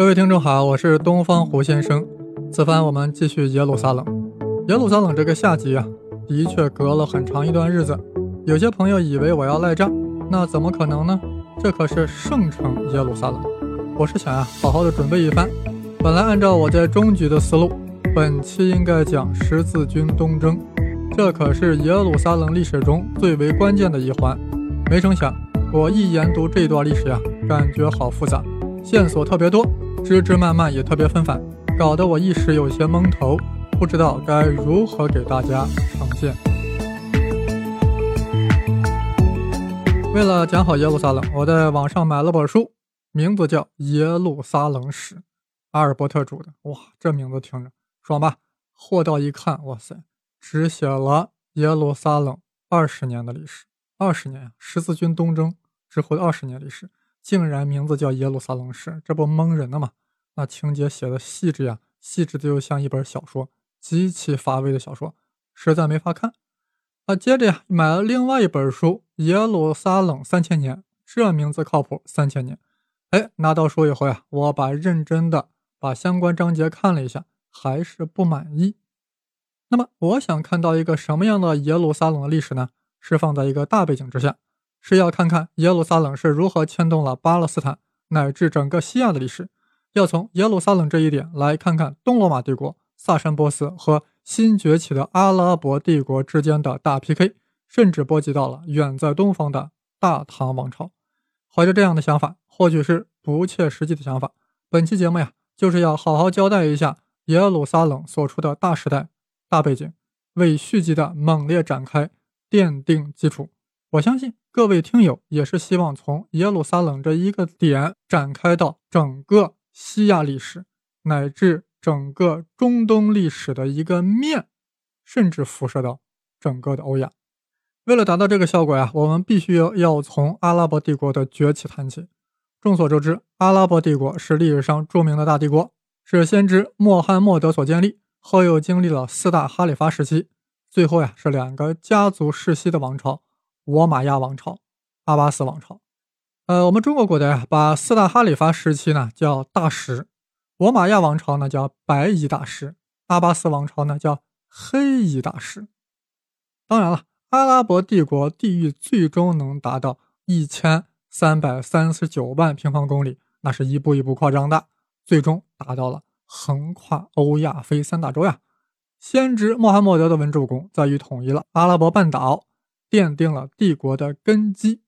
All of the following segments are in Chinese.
各位听众好，我是东方胡先生。此番我们继续耶路撒冷。耶路撒冷这个下集啊，的确隔了很长一段日子。有些朋友以为我要赖账，那怎么可能呢？这可是圣城耶路撒冷。我是想呀，好好的准备一番。本来按照我在中局的思路，本期应该讲十字军东征，这可是耶路撒冷历史中最为关键的一环。没成想，我一研读这段历史呀，感觉好复杂，线索特别多。枝枝蔓蔓也特别纷繁，搞得我一时有些懵头，不知道该如何给大家呈现。为了讲好耶路撒冷，我在网上买了本书，名字叫《耶路撒冷史》，阿尔伯特著的。哇，这名字听着爽吧？货到一看，哇塞，只写了耶路撒冷二十年的历史，二十年！十字军东征之后的二十年历史。竟然名字叫《耶路撒冷史》，这不蒙人的吗？那情节写的细致呀，细致的又像一本小说，极其乏味的小说，实在没法看。啊，接着呀，买了另外一本书《耶路撒冷三千年》，这名字靠谱，三千年。哎，拿到书以后呀，我把认真的把相关章节看了一下，还是不满意。那么，我想看到一个什么样的耶路撒冷的历史呢？是放在一个大背景之下。是要看看耶路撒冷是如何牵动了巴勒斯坦乃至整个西亚的历史，要从耶路撒冷这一点来看看东罗马帝国、萨珊波斯和新崛起的阿拉伯帝国之间的大 PK，甚至波及到了远在东方的大唐王朝。怀着这样的想法，或许是不切实际的想法，本期节目呀，就是要好好交代一下耶路撒冷所处的大时代、大背景，为续集的猛烈展开奠定基础。我相信。各位听友也是希望从耶路撒冷这一个点展开到整个西亚历史，乃至整个中东历史的一个面，甚至辐射到整个的欧亚。为了达到这个效果呀，我们必须要要从阿拉伯帝国的崛起谈起。众所周知，阿拉伯帝国是历史上著名的大帝国，是先知穆罕默德所建立，后又经历了四大哈里发时期，最后呀是两个家族世袭的王朝。我玛亚王朝、阿巴斯王朝，呃，我们中国古代啊，把四大哈里发时期呢叫大食，我玛亚王朝呢叫白衣大食，阿巴斯王朝呢叫黑衣大食。当然了，阿拉伯帝国地域最终能达到一千三百三十九万平方公里，那是一步一步扩张的，最终达到了横跨欧亚非三大洲呀。先知穆罕默德的文主公在于统一了阿拉伯半岛。奠定了帝国的根基。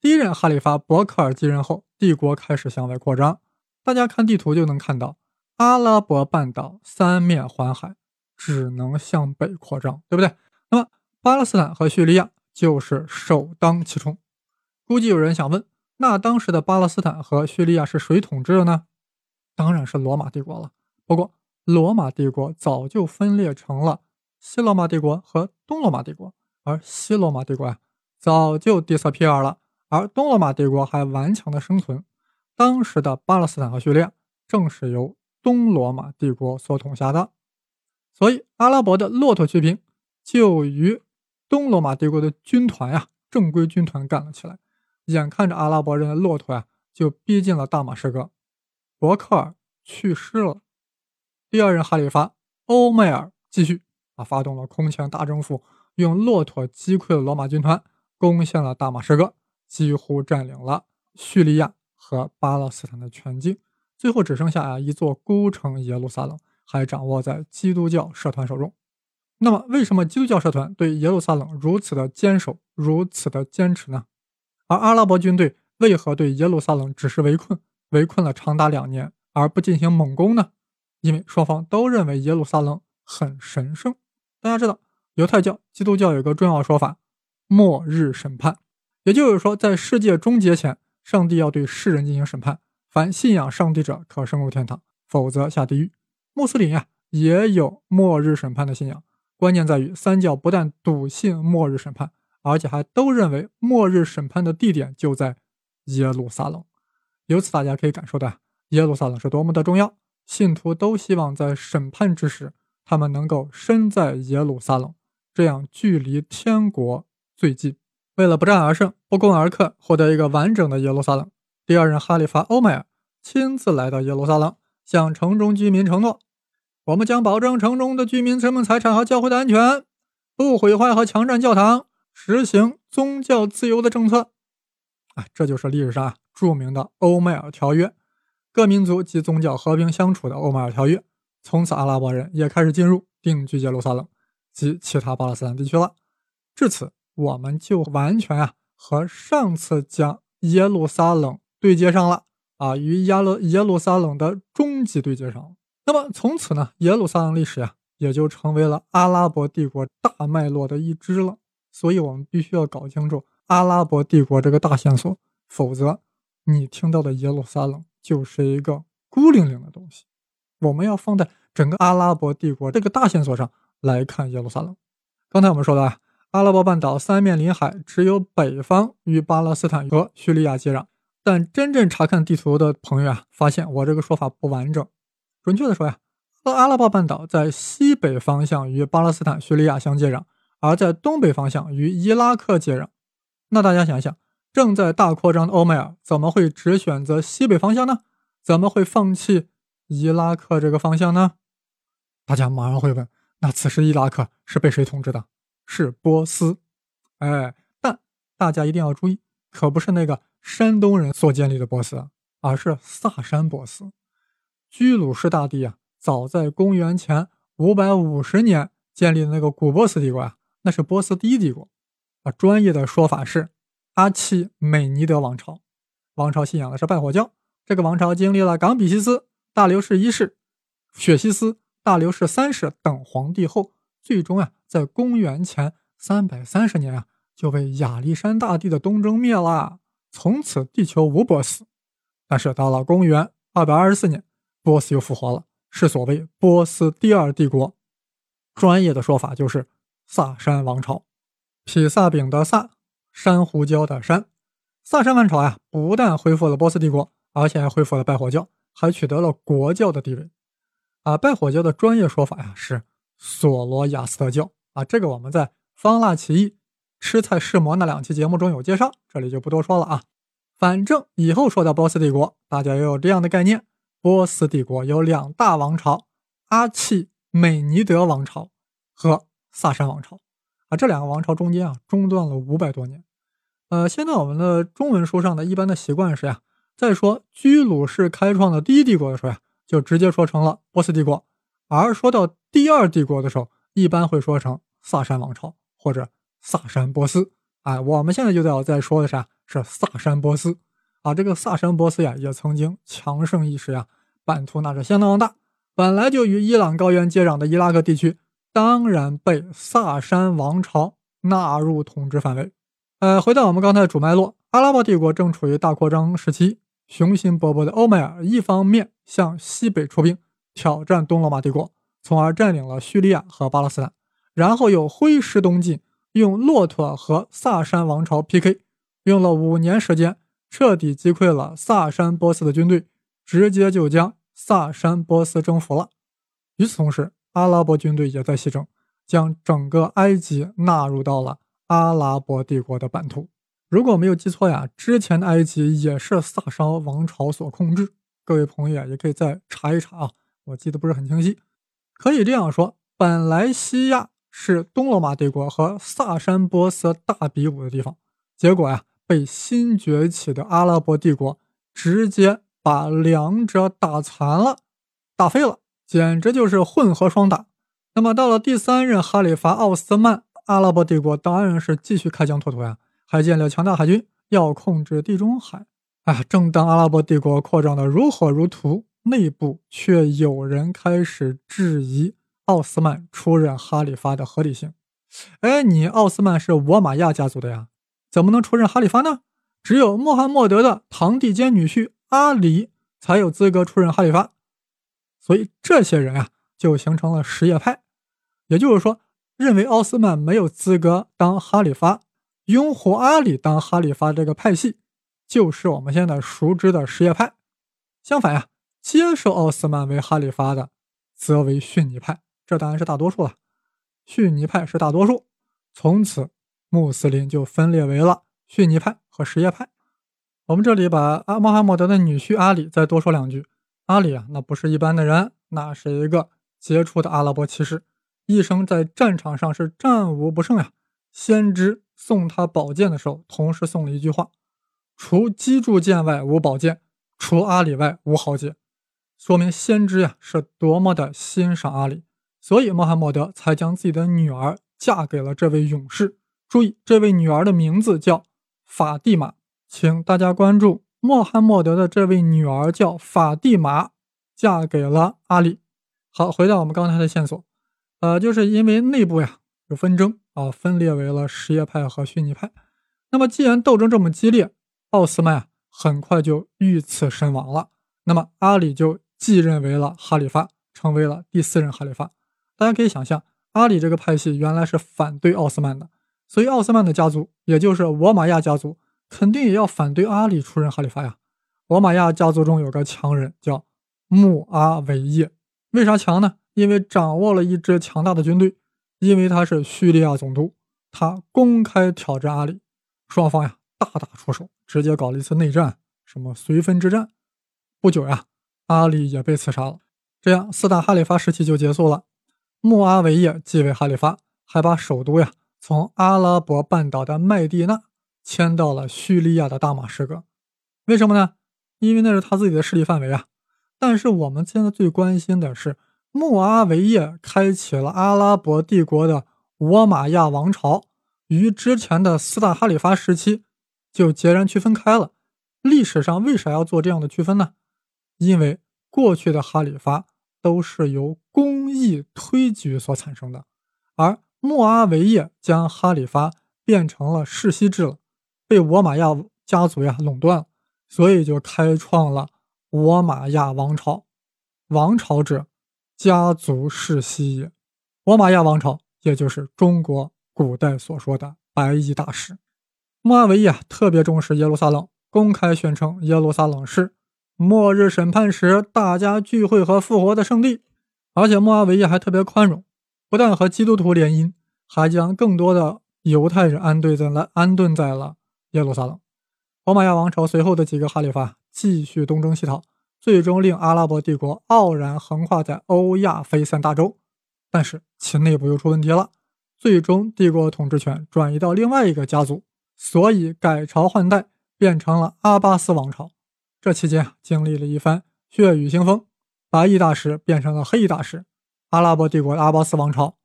第一任哈里发伯克尔继任后，帝国开始向外扩张。大家看地图就能看到，阿拉伯半岛三面环海，只能向北扩张，对不对？那么巴勒斯坦和叙利亚就是首当其冲。估计有人想问，那当时的巴勒斯坦和叙利亚是谁统治的呢？当然是罗马帝国了。不过，罗马帝国早就分裂成了西罗马帝国和东罗马帝国。而西罗马帝国啊，早就 disappear 了，而东罗马帝国还顽强的生存。当时的巴勒斯坦和叙利亚正是由东罗马帝国所统辖的，所以阿拉伯的骆驼骑兵就与东罗马帝国的军团呀，正规军团干了起来。眼看着阿拉伯人的骆驼呀，就逼近了大马士革，伯克尔去世了。第二任哈里发欧麦尔继续啊，发动了空前大征服。用骆驼击溃了罗马军团，攻陷了大马士革，几乎占领了叙利亚和巴勒斯坦的全境。最后只剩下啊一座孤城耶路撒冷，还掌握在基督教社团手中。那么，为什么基督教社团对耶路撒冷如此的坚守，如此的坚持呢？而阿拉伯军队为何对耶路撒冷只是围困，围困了长达两年，而不进行猛攻呢？因为双方都认为耶路撒冷很神圣。大家知道。犹太教、基督教有个重要说法：末日审判，也就是说，在世界终结前，上帝要对世人进行审判。凡信仰上帝者可升入天堂，否则下地狱。穆斯林呀，也有末日审判的信仰。关键在于，三教不但笃信末日审判，而且还都认为末日审判的地点就在耶路撒冷。由此，大家可以感受到耶路撒冷是多么的重要。信徒都希望在审判之时，他们能够身在耶路撒冷。这样距离天国最近。为了不战而胜、不攻而克，获得一个完整的耶路撒冷，第二任哈里发欧迈尔亲自来到耶路撒冷，向城中居民承诺：“我们将保证城中的居民生命财产和教会的安全，不毁坏和强占教堂，实行宗教自由的政策。”啊，这就是历史上著名的欧麦尔条约，各民族及宗教和平相处的欧麦尔条约。从此，阿拉伯人也开始进入定居耶路撒冷及其他巴勒斯坦地区了。至此，我们就完全啊和上次讲耶路撒冷对接上了啊，与耶路耶路撒冷的终极对接上了。那么，从此呢，耶路撒冷历史呀也就成为了阿拉伯帝国大脉络的一支了。所以，我们必须要搞清楚。阿拉伯帝国这个大线索，否则你听到的耶路撒冷就是一个孤零零的东西。我们要放在整个阿拉伯帝国这个大线索上来看耶路撒冷。刚才我们说的啊，阿拉伯半岛三面临海，只有北方与巴勒斯坦和叙利亚接壤。但真正查看地图的朋友啊，发现我这个说法不完整。准确的说呀，阿拉伯半岛在西北方向与巴勒斯坦、叙利亚相接壤，而在东北方向与伊拉克接壤。那大家想想，正在大扩张的欧美尔怎么会只选择西北方向呢？怎么会放弃伊拉克这个方向呢？大家马上会问：那此时伊拉克是被谁统治的？是波斯。哎，但大家一定要注意，可不是那个山东人所建立的波斯，而是萨珊波斯。居鲁士大帝啊，早在公元前五百五十年建立的那个古波斯帝国啊，那是波斯第一帝国。啊，专业的说法是阿契美尼德王朝。王朝信仰的是拜火教。这个王朝经历了冈比西斯、大流士一世、血西斯、大流士三世等皇帝后，最终啊，在公元前三百三十年啊，就被亚历山大帝的东征灭了。从此地球无波斯。但是到了公元二百二十四年，波斯又复活了，是所谓波斯第二帝国。专业的说法就是萨珊王朝。披萨饼的萨，珊瑚礁的珊，萨珊王朝呀，不但恢复了波斯帝国，而且还恢复了拜火教，还取得了国教的地位。啊，拜火教的专业说法呀是索罗亚斯德教。啊，这个我们在《方腊起义》《吃菜试魔》那两期节目中有介绍，这里就不多说了啊。反正以后说到波斯帝国，大家要有这样的概念：波斯帝国有两大王朝，阿契美尼德王朝和萨珊王朝。啊，这两个王朝中间啊中断了五百多年。呃，现在我们的中文书上的一般的习惯是呀，在说居鲁士开创的第一帝国的时候呀，就直接说成了波斯帝国；而说到第二帝国的时候，一般会说成萨珊王朝或者萨珊波斯。哎，我们现在就要在说的啥？是萨珊波斯。啊，这个萨珊波斯呀，也曾经强盛一时呀，版图那是相当大，本来就与伊朗高原接壤的伊拉克地区。当然被萨珊王朝纳入统治范围。呃，回到我们刚才的主脉络，阿拉伯帝国正处于大扩张时期，雄心勃勃的欧麦尔一方面向西北出兵挑战东罗马帝国，从而占领了叙利亚和巴勒斯坦，然后又挥师东进，用骆驼和萨珊王朝 PK，用了五年时间，彻底击溃了萨珊波斯的军队，直接就将萨珊波斯征服了。与此同时，阿拉伯军队也在西征，将整个埃及纳入到了阿拉伯帝国的版图。如果没有记错呀，之前的埃及也是萨珊王朝所控制。各位朋友啊，也可以再查一查啊，我记得不是很清晰。可以这样说，本来西亚是东罗马帝国和萨珊波斯大比武的地方，结果呀，被新崛起的阿拉伯帝国直接把两者打残了，打废了。简直就是混合双打。那么到了第三任哈里发奥斯曼，阿拉伯帝国当然是继续开疆拓土呀，还建立了强大海军，要控制地中海。啊，正当阿拉伯帝国扩张的如火如荼，内部却有人开始质疑奥斯曼出任哈里发的合理性。哎，你奥斯曼是沃玛亚家族的呀，怎么能出任哈里发呢？只有穆罕默德的堂弟兼女婿阿里才有资格出任哈里发。所以这些人啊，就形成了什叶派，也就是说，认为奥斯曼没有资格当哈里发，拥护阿里当哈里发这个派系，就是我们现在熟知的什叶派。相反呀，接受奥斯曼为哈里发的，则为逊尼派，这当然是大多数了。逊尼派是大多数，从此穆斯林就分裂为了逊尼派和什叶派。我们这里把阿穆罕默德的女婿阿里再多说两句。阿里啊，那不是一般的人，那是一个杰出的阿拉伯骑士，一生在战场上是战无不胜呀。先知送他宝剑的时候，同时送了一句话：“除击铸剑外无宝剑，除阿里外无豪杰。”说明先知呀是多么的欣赏阿里，所以穆罕默德才将自己的女儿嫁给了这位勇士。注意，这位女儿的名字叫法蒂玛。请大家关注穆罕默德的这位女儿叫法蒂玛，嫁给了阿里。好，回到我们刚才的线索，呃，就是因为内部呀有纷争啊，分裂为了什叶派和逊尼派。那么既然斗争这么激烈，奥斯曼很快就遇刺身亡了。那么阿里就继任为了哈里发，成为了第四任哈里发。大家可以想象，阿里这个派系原来是反对奥斯曼的，所以奥斯曼的家族，也就是我玛亚家族。肯定也要反对阿里出任哈里发呀。罗马亚家族中有个强人叫穆阿维叶，为啥强呢？因为掌握了一支强大的军队，因为他是叙利亚总督，他公开挑战阿里，双方呀大打出手，直接搞了一次内战，什么绥芬之战。不久呀，阿里也被刺杀了，这样四大哈里发时期就结束了。穆阿维叶继位哈里发，还把首都呀从阿拉伯半岛的麦地那。迁到了叙利亚的大马士革，为什么呢？因为那是他自己的势力范围啊。但是我们现在最关心的是，穆阿维叶开启了阿拉伯帝国的我玛亚王朝，与之前的四大哈里发时期就截然区分开了。历史上为啥要做这样的区分呢？因为过去的哈里发都是由公义推举所产生的，而穆阿维叶将哈里发变成了世袭制了。被我玛亚家族呀垄断了，所以就开创了我玛亚王朝。王朝者，家族世袭也。罗马亚王朝，也就是中国古代所说的白衣大使。穆阿维亚特别重视耶路撒冷，公开宣称耶路撒冷是末日审判时大家聚会和复活的圣地。而且穆阿维亚还特别宽容，不但和基督徒联姻，还将更多的犹太人安顿在了安顿在了。耶路撒冷，罗马亚王朝随后的几个哈里发继续东征西讨，最终令阿拉伯帝国傲然横跨在欧亚非三大洲。但是其内部又出问题了，最终帝国统治权转移到另外一个家族，所以改朝换代变成了阿巴斯王朝。这期间经历了一番血雨腥风，白衣大师变成了黑衣大师，阿拉伯帝国的阿巴斯王朝。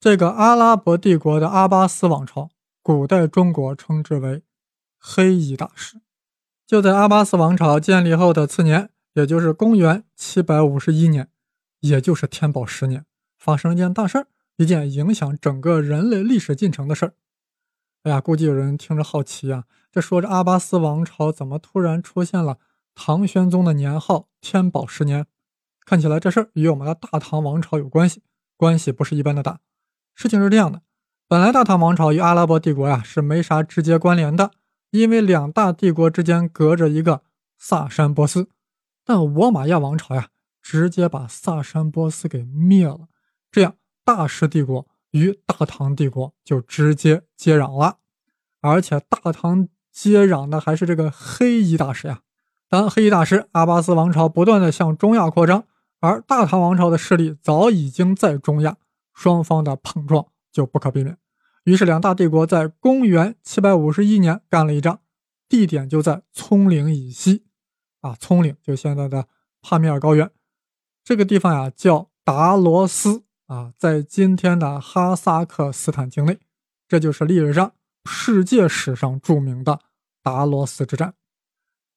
这个阿拉伯帝国的阿巴斯王朝。古代中国称之为黑衣大师。就在阿巴斯王朝建立后的次年，也就是公元七百五十一年，也就是天宝十年，发生一件大事儿，一件影响整个人类历史进程的事儿。哎呀，估计有人听着好奇啊，这说着阿巴斯王朝怎么突然出现了唐玄宗的年号天宝十年？看起来这事儿与我们的大唐王朝有关系，关系不是一般的大。事情是这样的。本来大唐王朝与阿拉伯帝国呀是没啥直接关联的，因为两大帝国之间隔着一个萨珊波斯。但罗马亚王朝呀直接把萨珊波斯给灭了，这样大食帝国与大唐帝国就直接接壤了。而且大唐接壤的还是这个黑衣大师呀。当黑衣大师阿巴斯王朝不断的向中亚扩张，而大唐王朝的势力早已经在中亚，双方的碰撞。就不可避免，于是两大帝国在公元七百五十一年干了一仗，地点就在葱岭以西，啊，葱岭就现在的帕米尔高原，这个地方呀叫达罗斯，啊，在今天的哈萨克斯坦境内，这就是历史上世界史上著名的达罗斯之战。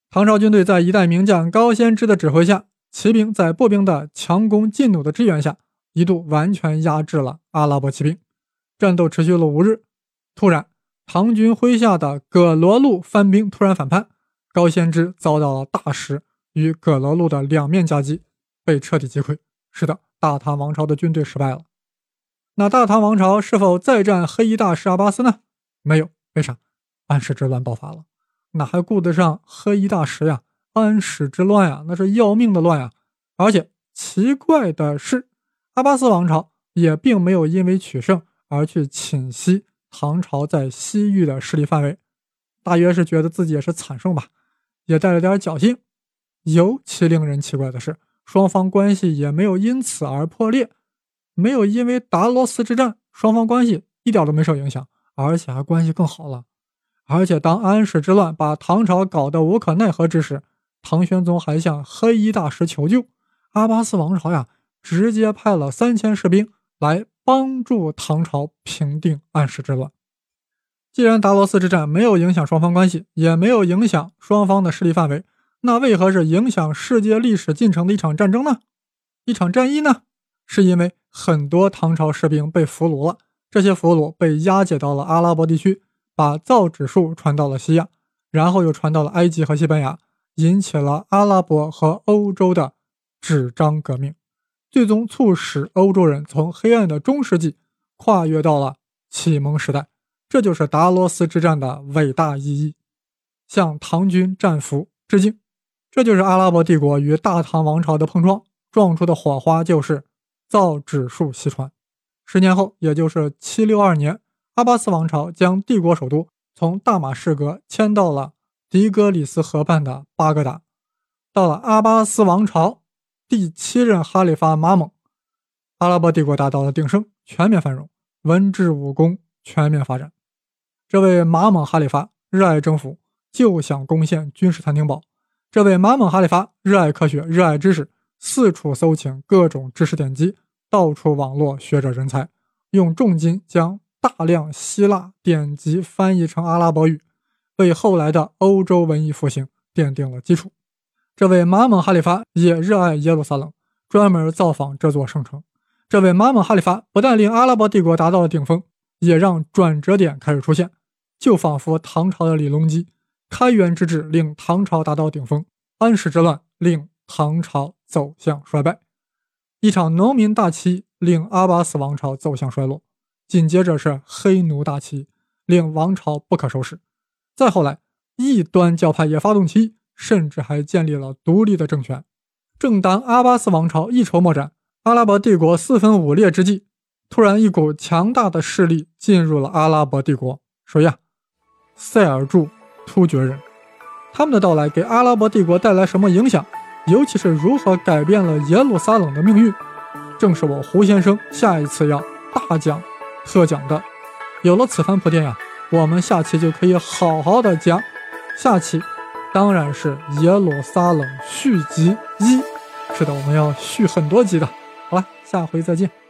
唐朝军队在一代名将高仙芝的指挥下，骑兵在步兵的强弓劲弩的支援下，一度完全压制了阿拉伯骑兵。战斗持续了五日，突然，唐军麾下的葛罗路番兵突然反叛，高仙芝遭到了大石与葛罗路的两面夹击，被彻底击溃。是的，大唐王朝的军队失败了。那大唐王朝是否再战黑衣大师阿巴斯呢？没有，为啥？安史之乱爆发了，哪还顾得上黑衣大师呀？安史之乱呀，那是要命的乱呀！而且奇怪的是，阿巴斯王朝也并没有因为取胜。而去侵袭唐朝在西域的势力范围，大约是觉得自己也是惨胜吧，也带了点侥幸。尤其令人奇怪的是，双方关系也没有因此而破裂，没有因为达罗斯之战，双方关系一点都没受影响，而且还关系更好了。而且当安史之乱把唐朝搞得无可奈何之时，唐玄宗还向黑衣大师求救，阿巴斯王朝呀，直接派了三千士兵来帮助唐朝平定安史之乱。既然达罗斯之战没有影响双方关系，也没有影响双方的势力范围。那为何是影响世界历史进程的一场战争呢？一场战役呢？是因为很多唐朝士兵被俘虏了，这些俘虏被押解到了阿拉伯地区，把造纸术传到了西亚，然后又传到了埃及和西班牙，引起了阿拉伯和欧洲的纸张革命，最终促使欧洲人从黑暗的中世纪跨越到了启蒙时代。这就是达罗斯之战的伟大意义，向唐军战俘致敬。这就是阿拉伯帝国与大唐王朝的碰撞，撞出的火花就是造纸术西传。十年后，也就是七六二年，阿巴斯王朝将帝国首都从大马士革迁到了迪格里斯河畔的巴格达。到了阿巴斯王朝第七任哈里发马蒙，阿拉伯帝国达到了鼎盛，全面繁荣，文治武功全面发展。这位马蒙哈里发热爱征服，就想攻陷君士坦丁堡。这位马蒙哈里发热爱科学，热爱知识，四处搜请各种知识典籍，到处网络学者人才，用重金将大量希腊典籍翻译成阿拉伯语，为后来的欧洲文艺复兴奠定了基础。这位马蒙哈里发也热爱耶路撒冷，专门造访这座圣城。这位马蒙哈里发不但令阿拉伯帝国达到了顶峰，也让转折点开始出现，就仿佛唐朝的李隆基。开元之治令唐朝达到顶峰，安史之乱令唐朝走向衰败，一场农民大起义令阿巴斯王朝走向衰落，紧接着是黑奴大起义，令王朝不可收拾。再后来，异端教派也发动起义，甚至还建立了独立的政权。正当阿巴斯王朝一筹莫展，阿拉伯帝国四分五裂之际，突然一股强大的势力进入了阿拉伯帝国，谁呀？塞尔柱。突厥人，他们的到来给阿拉伯帝国带来什么影响？尤其是如何改变了耶路撒冷的命运？正是我胡先生下一次要大讲特讲的。有了此番铺垫呀，我们下期就可以好好的讲。下期当然是耶路撒冷续集一。是的，我们要续很多集的。好了，下回再见。